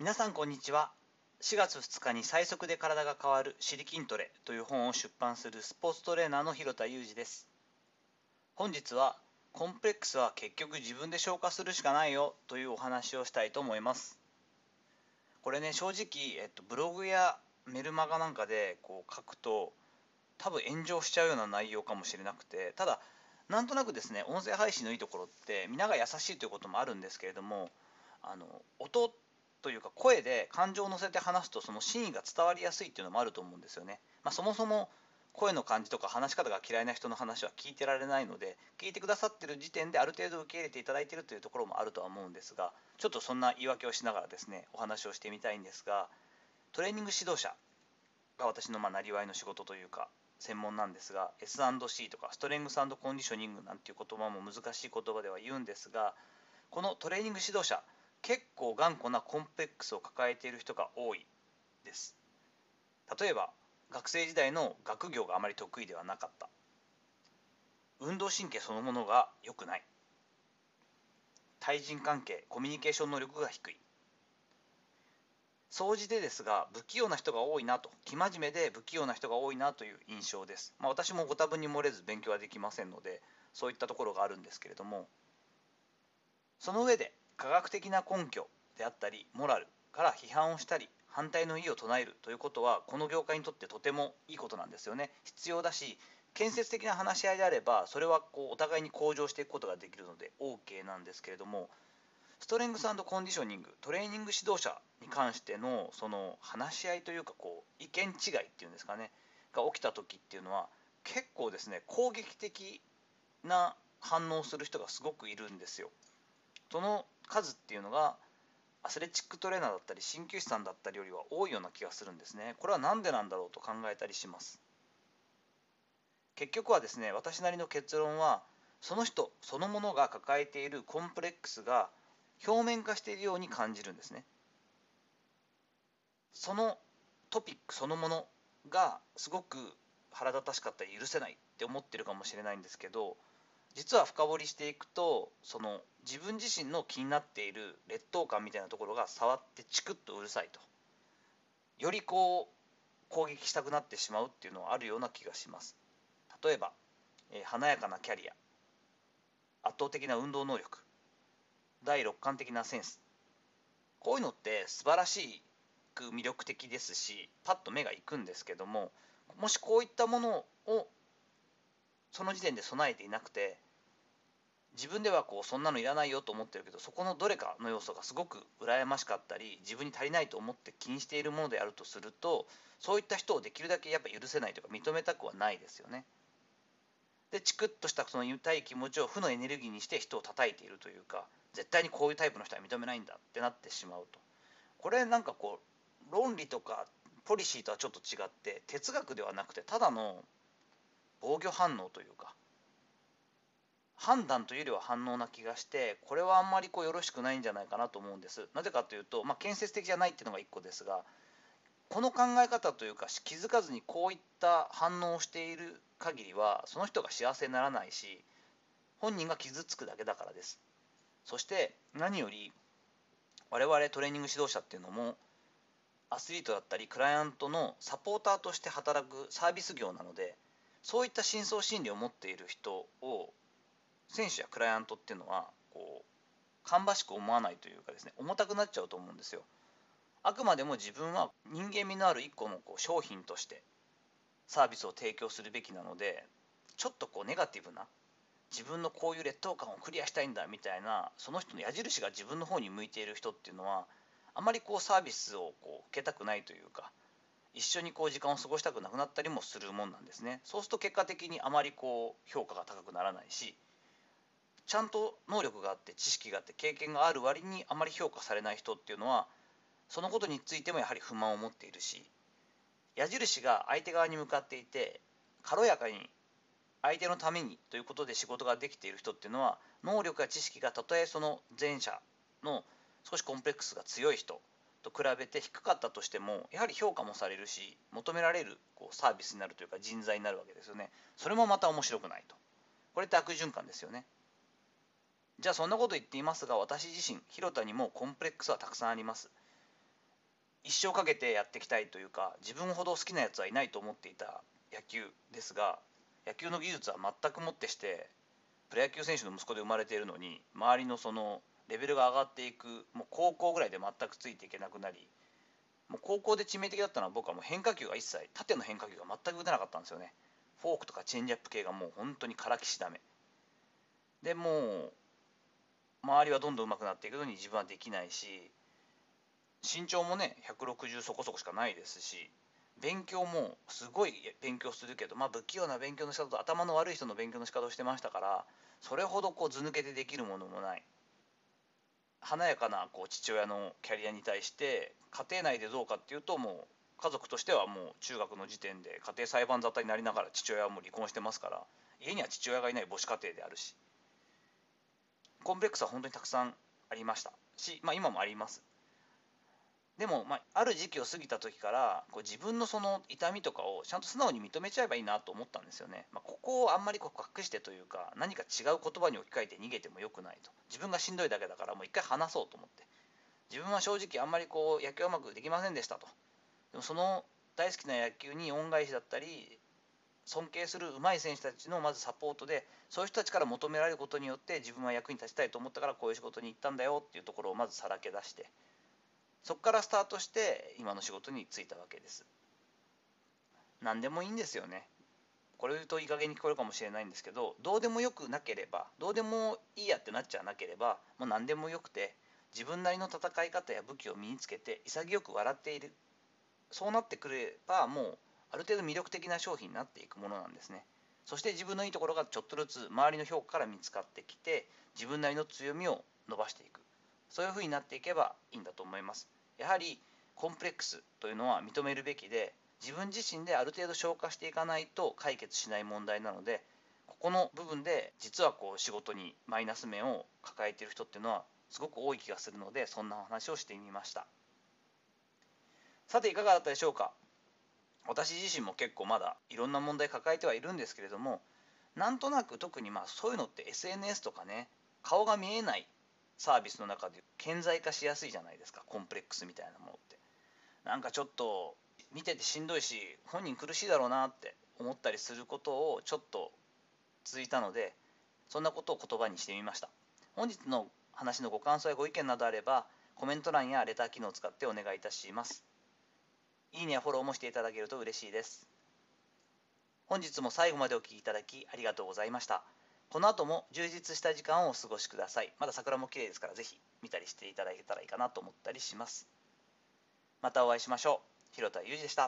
皆さんこんにちは。4月2日に最速で体が変わる「シリ筋トレ」という本を出版するスポーツトレーナーの広田裕二です。本日はコンプレックスは結局自分で消化するしかないよというお話をしたいと思います。これね正直、えっと、ブログやメルマガなんかでこう書くと多分炎上しちゃうような内容かもしれなくてただなんとなくですね音声配信のいいところって皆が優しいということもあるんですけれどもあの音というか声で感情を乗せて話すとその真意が伝わりやすいっていうのもあると思うんですよね。まあ、そもそも声の感じとか話し方が嫌いな人の話は聞いてられないので聞いてくださってる時点である程度受け入れていただいているというところもあるとは思うんですがちょっとそんな言い訳をしながらですねお話をしてみたいんですがトレーニング指導者が私のまあなりわいの仕事というか専門なんですが S&C とかストレングスコンディショニングなんていう言葉も難しい言葉では言うんですがこのトレーニング指導者結構頑固なコンプレックスを抱えている人が多いです。例えば学生時代の学業があまり得意ではなかった。運動神経そのものが良くない。対人関係コミュニケーション能力が低い。総じてですが不器用な人が多いなと。生真面目で不器用な人が多いなという印象です、まあ、私もご多分に漏れず勉強はできませんのでそういったところがあるんですけれども。その上で科学的な根拠であったりモラルから批判をしたり反対の意を唱えるということはこの業界にとってとてもいいことなんですよね必要だし建設的な話し合いであればそれはこうお互いに向上していくことができるので OK なんですけれどもストレングスコンディショニングトレーニング指導者に関してのその話し合いというかこう意見違いっていうんですかねが起きた時っていうのは結構ですね攻撃的な反応する人がすごくいるんですよ。その数っていうのがアスレチックトレーナーだったり鍼灸師さんだったりよりは多いような気がするんですね。これは何でなんだろうと考えたりします。結局はですね私なりの結論はその人そのものが抱えているコンプレックスが表面化しているように感じるんですね。そのトピックそのものがすごく腹立たしかったり許せないって思ってるかもしれないんですけど実は深掘りしていくとその自分自身の気になっている劣等感みたいなところが触ってチクッとうるさいと。よりこう攻撃したくなってしまうっていうのはあるような気がします。例えば、えー、華やかなキャリア。圧倒的な運動能力。第六感的なセンス。こういうのって素晴らしく魅力的ですしパッと目がいくんですけどももしこういったものをその時点で備えていなくて自分ではこうそんなのいらないよと思ってるけどそこのどれかの要素がすごく羨ましかったり自分に足りないと思って気にしているものであるとするとそういった人をできるだけやっぱ許せないというか認めたくはないですよね。でチクッとしたその言いたい気持ちを負のエネルギーにして人を叩いているというか絶対にこういうタイプの人は認めないんだってなってしまうとこれなんかこう論理とかポリシーとはちょっと違って哲学ではなくてただの防御反応というか判断というよりは反応な気がしてこれはあんまりこうよろしくないんじゃないかなと思うんです。なぜかというと、まあ、建設的じゃないっていうのが1個ですがこの考え方というか気づかずにこういった反応をしている限りはその人が幸せにならないし本人が傷つくだけだからです。そして何より我々トレーニング指導者っていうのもアスリートだったりクライアントのサポーターとして働くサービス業なのでそういった深層心理を持っている人を選手やクライアントっていうのはこう芳しく思わないというかですね重たくなっちゃうと思うんですよ。あくまでも自分は人間味のある一個のこう商品としてサービスを提供するべきなのでちょっとこうネガティブな自分のこういう劣等感をクリアしたいんだみたいなその人の矢印が自分の方に向いている人っていうのはあまりこうサービスをこう受けたくないというか一緒にこう時間を過ごしたくなくなったりもするもんなんですね。そうすると結果的にあまりこう評価が高くならないしちゃんと能力があって知識があって経験がある割にあまり評価されない人っていうのはそのことについてもやはり不満を持っているし矢印が相手側に向かっていて軽やかに相手のためにということで仕事ができている人っていうのは能力や知識がたとえその前者の少しコンプレックスが強い人と比べて低かったとしてもやはり評価もされるし求められるこうサービスになるというか人材になるわけですよね。それもまた面白くないと。これって悪循環ですよね。じゃあそんなこと言っていますが私自身広田にもコンプレックスはたくさんあります。一生かけてやっていきたいというか自分ほど好きなやつはいないと思っていた野球ですが野球の技術は全くもってしてプロ野球選手の息子で生まれているのに周りのそのレベルが上がっていくもう高校ぐらいで全くついていけなくなりもう高校で致命的だったのは僕はもう変化球が一切縦の変化球が全く打てなかったんですよね。フォークとかチェンジアップ系がもう本当にからきしだめ。でもう周りはどんどん上手くなっていくのに自分はできないし身長もね160そこそこしかないですし勉強もすごい勉強するけどまあ不器用な勉強の仕方と頭の悪い人の勉強の仕方をしてましたからそれほどこう図抜けてできるものもない。華やかなこう父親のキャリアに対して家庭内でどうかっていうともう家族としてはもう中学の時点で家庭裁判沙汰になりながら父親はもう離婚してますから家には父親がいない母子家庭であるしコンプレックスは本当にたくさんありましたし、まあ、今もあります。でも、まあ、ある時期を過ぎた時からこう自分のその痛みとかをちゃんと素直に認めちゃえばいいなと思ったんですよね、まあ、ここをあんまりこう隠してというか何か違う言葉に置き換えて逃げてもよくないと。自分がしんどいだけだからもう一回話そうと思って。自分は正直あんまりこう野球うまくできませんでしたと。でもその大好きな野球に恩返しだったり尊敬する上手い選手たちのまずサポートでそういう人たちから求められることによって自分は役に立ちたいと思ったからこういう仕事に行ったんだよっていうところをまずさらけ出してそこからスタートして今の仕事に就いたわけです。何でもいいんですよね。これ言うといい加減に聞こえるかもしれないんですけどどうでもよくなければどうでもいいやってなっちゃなければもう何でもよくて自分なりの戦い方や武器を身につけて潔く笑っている。そうなってくればもうある程度魅力的な商品になっていくものなんですね。そして自分のいいところがちょっとずつ周りの評価から見つかってきて自分なりの強みを伸ばしていく。そういうふうになっていけばいいんだと思います。やはりコンプレックスというのは認めるべきで自分自身である程度消化していかないと解決しない問題なのでここの部分で実はこう仕事にマイナス面を抱えている人っていうのはすごく多い気がするのでそんな話をしてみました。さていかがだったでしょうか？私自身も結構まだいろんな問題抱えてはいるんですけれどもなんとなく特にまあそういうのって SNS とかね顔が見えないサービスの中で顕在化しやすいじゃないですかコンプレックスみたいなものって。なんかちょっと見ててしんどいし本人苦しいだろうなって思ったりすることをちょっと続いたのでそんなことを言葉にしてみました。本日の話のご感想やご意見などあればコメント欄やレター機能を使ってお願いいたします。いいねやフォローもしていただけると嬉しいです。本日も最後までお聴きいただきありがとうございました。この後も充実した時間をお過ごしください。まだ桜も綺麗ですからぜひ見たりしていただけたらいいかなと思ったりします。またお会いしましょう。広田裕二でした。